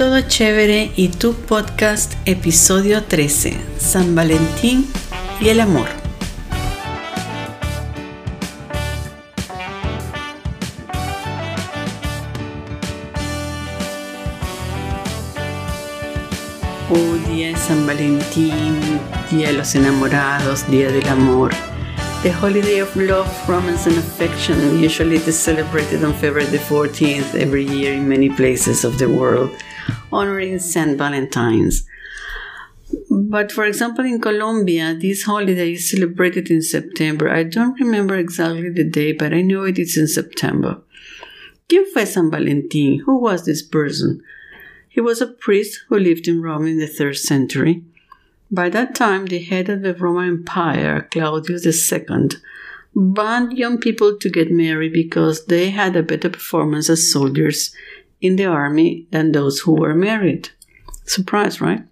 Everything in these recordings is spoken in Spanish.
Todo Chévere y tu podcast episodio 13, San Valentín y el amor. Oh, día de San Valentín, día de los enamorados, día del amor. The holiday of love, romance, and affection usually is celebrated on February the 14th every year in many places of the world, honoring St. Valentine's. But for example, in Colombia, this holiday is celebrated in September. I don't remember exactly the day, but I know it is in September. ¿Quién fue San Valentín? Who was this person? He was a priest who lived in Rome in the third century. By that time, the head of the Roman Empire, Claudius II, banned young people to get married because they had a better performance as soldiers in the army than those who were married. Surprise, right?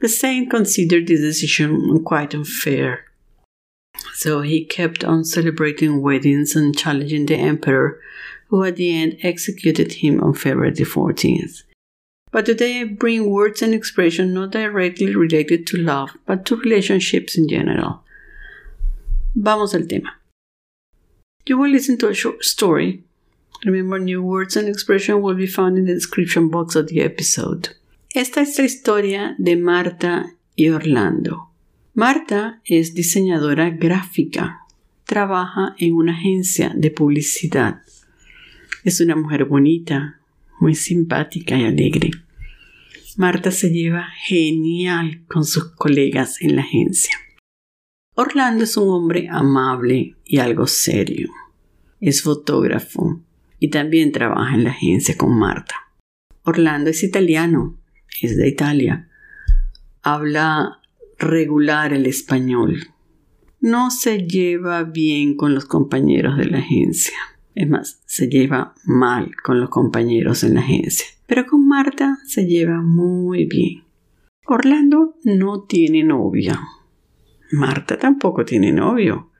The saint considered this decision quite unfair. So he kept on celebrating weddings and challenging the emperor, who at the end executed him on February 14th. But today I bring words and expressions not directly related to love, but to relationships in general. Vamos al tema. You will listen to a short story. Remember, new words and expressions will be found in the description box of the episode. Esta es la historia de Marta y Orlando. Marta es diseñadora gráfica. Trabaja en una agencia de publicidad. Es una mujer bonita, muy simpática y alegre. Marta se lleva genial con sus colegas en la agencia. Orlando es un hombre amable y algo serio. Es fotógrafo y también trabaja en la agencia con Marta. Orlando es italiano, es de Italia. Habla regular el español. No se lleva bien con los compañeros de la agencia. Es más, se lleva mal con los compañeros en la agencia. Pero con Marta se lleva muy bien. Orlando no tiene novia. Marta tampoco tiene novio.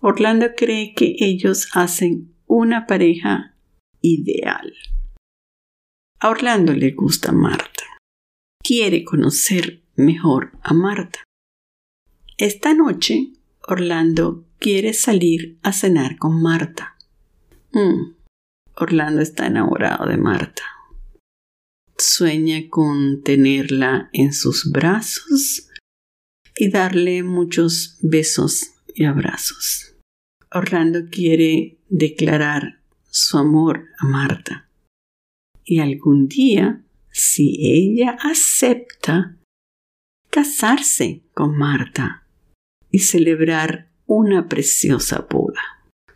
Orlando cree que ellos hacen una pareja ideal. A Orlando le gusta Marta. Quiere conocer mejor a Marta. Esta noche, Orlando quiere salir a cenar con Marta. Mm. Orlando está enamorado de Marta. Sueña con tenerla en sus brazos y darle muchos besos y abrazos. Orlando quiere declarar su amor a Marta. Y algún día, si ella acepta, casarse con Marta y celebrar una preciosa boda.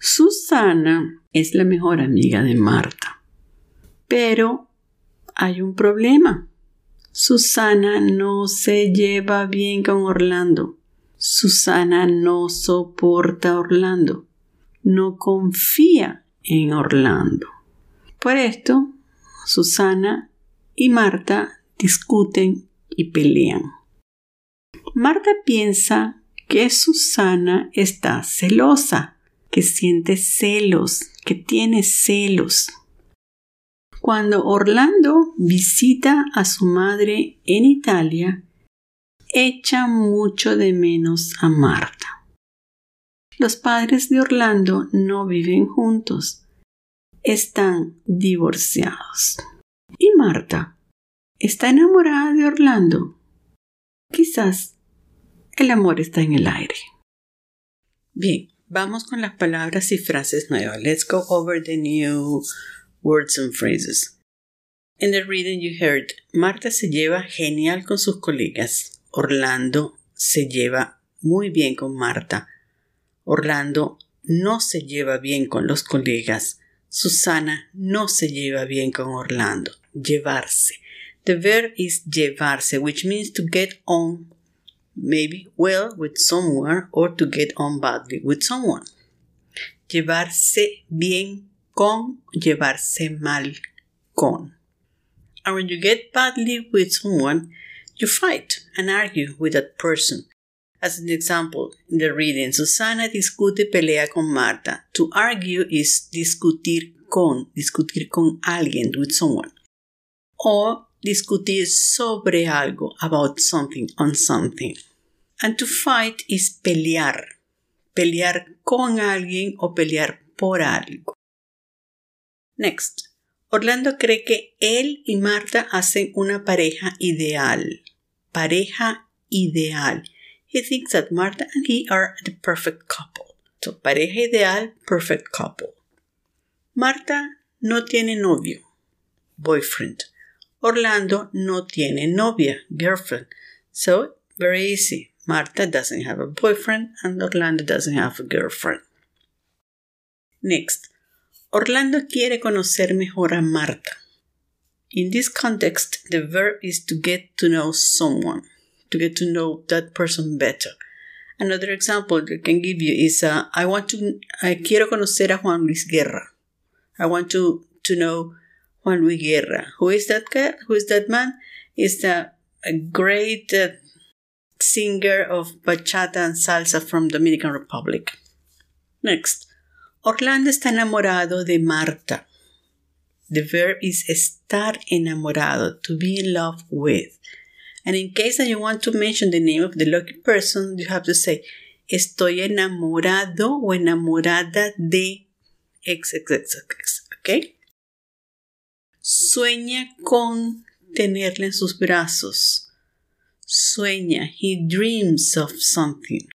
Susana es la mejor amiga de Marta. Pero hay un problema. Susana no se lleva bien con Orlando. Susana no soporta a Orlando. No confía en Orlando. Por esto, Susana y Marta discuten y pelean. Marta piensa que Susana está celosa que siente celos, que tiene celos. Cuando Orlando visita a su madre en Italia, echa mucho de menos a Marta. Los padres de Orlando no viven juntos, están divorciados. ¿Y Marta? ¿Está enamorada de Orlando? Quizás el amor está en el aire. Bien, Vamos con las palabras y frases nuevas. Let's go over the new words and phrases. In the reading you heard, Marta se lleva genial con sus colegas. Orlando se lleva muy bien con Marta. Orlando no se lleva bien con los colegas. Susana no se lleva bien con Orlando. Llevarse. The verb is llevarse, which means to get on maybe well with someone or to get on badly with someone. Llevarse bien con, llevarse mal con. And when you get badly with someone, you fight and argue with that person. As an example, in the reading, Susana discute pelea con Marta. To argue is discutir con, discutir con alguien, with someone. Or discutir sobre algo, about something, on something. And to fight is pelear. Pelear con alguien o pelear por algo. Next. Orlando cree que él y Marta hacen una pareja ideal. Pareja ideal. He thinks that Marta and he are the perfect couple. So, pareja ideal, perfect couple. Marta no tiene novio, boyfriend. Orlando no tiene novia, girlfriend. So, very easy. Marta doesn't have a boyfriend and Orlando doesn't have a girlfriend. Next. Orlando quiere conocer mejor a Marta. In this context, the verb is to get to know someone, to get to know that person better. Another example I can give you is uh, I want to, I quiero conocer a Juan Luis Guerra. I want to, to know Juan Luis Guerra. Who is that guy? Who is that man? Is the a great uh, singer of bachata and salsa from Dominican Republic. Next, Orlando está enamorado de Marta. The verb is estar enamorado, to be in love with. And in case that you want to mention the name of the lucky person, you have to say estoy enamorado o enamorada de XXX, ¿ok? Sueña con tenerla en sus brazos. Sueña, he dreams of something.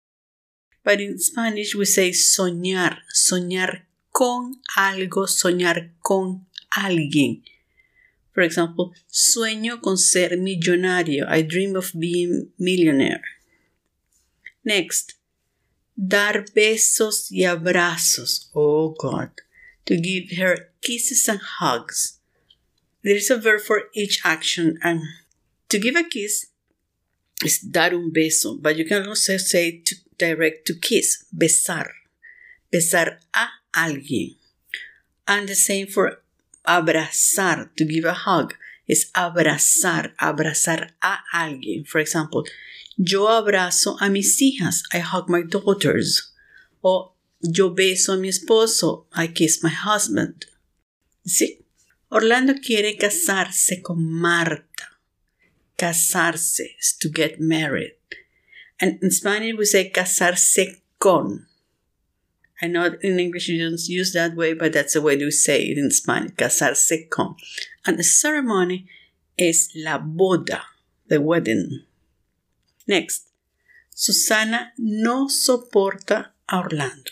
But in Spanish we say soñar, soñar con algo, soñar con alguien. For example, sueño con ser millonario. I dream of being millionaire. Next, dar besos y abrazos. Oh God. To give her kisses and hugs. There is a verb for each action, and to give a kiss is dar un beso, but you can also say to direct to kiss, besar, besar a alguien. And the same for abrazar, to give a hug, is abrazar, abrazar a alguien. For example, yo abrazo a mis hijas, I hug my daughters. O yo beso a mi esposo, I kiss my husband. ¿Sí? Orlando quiere casarse con Marta. Casarse is to get married. And in Spanish we say casarse con. I know in English you don't use that way, but that's the way we say it in Spanish, casarse con. And the ceremony is la boda, the wedding. Next, Susana no soporta a Orlando,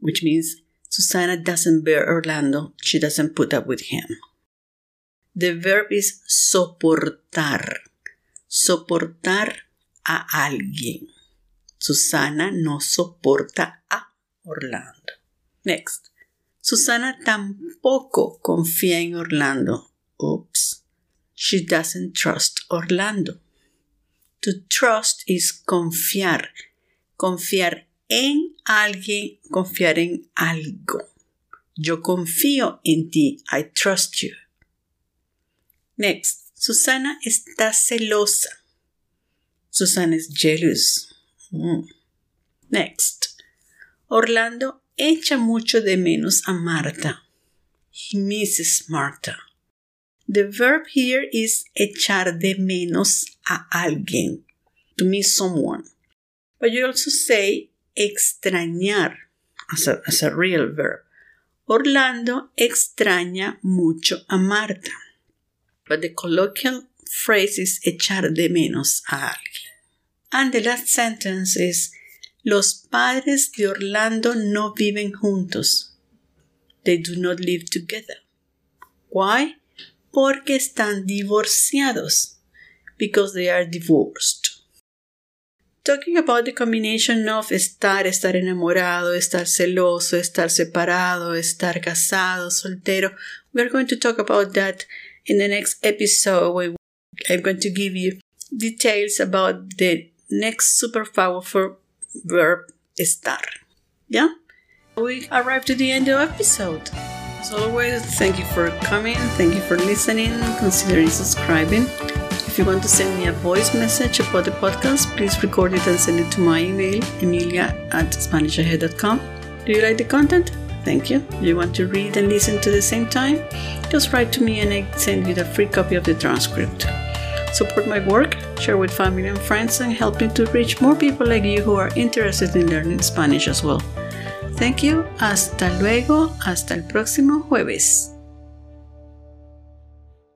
which means Susana doesn't bear Orlando, she doesn't put up with him. The verb is soportar. Soportar a alguien. Susana no soporta a Orlando. Next. Susana tampoco confía en Orlando. Oops. She doesn't trust Orlando. To trust is confiar. Confiar en alguien, confiar en algo. Yo confío en ti. I trust you. Next. Susana está celosa. Susana is jealous. Mm. Next. Orlando echa mucho de menos a Marta. He misses Marta. The verb here is echar de menos a alguien. To miss someone. But you also say extrañar as a, as a real verb. Orlando extraña mucho a Marta. But the colloquial phrase is echar de menos a alguien. And the last sentence is Los padres de Orlando no viven juntos. They do not live together. Why? Porque están divorciados. Because they are divorced. Talking about the combination of estar, estar enamorado, estar celoso, estar separado, estar casado, soltero, we're going to talk about that in the next episode I'm going to give you details about the next super powerful verb estar. Yeah? We arrived to the end of the episode. As always, thank you for coming, thank you for listening, considering subscribing. If you want to send me a voice message about the podcast, please record it and send it to my email, emilia at spanishahead.com. Do you like the content? Thank you. You want to read and listen to the same time? Just write to me and I send you the free copy of the transcript. Support my work, share with family and friends, and help me to reach more people like you who are interested in learning Spanish as well. Thank you. Hasta luego. Hasta el próximo jueves.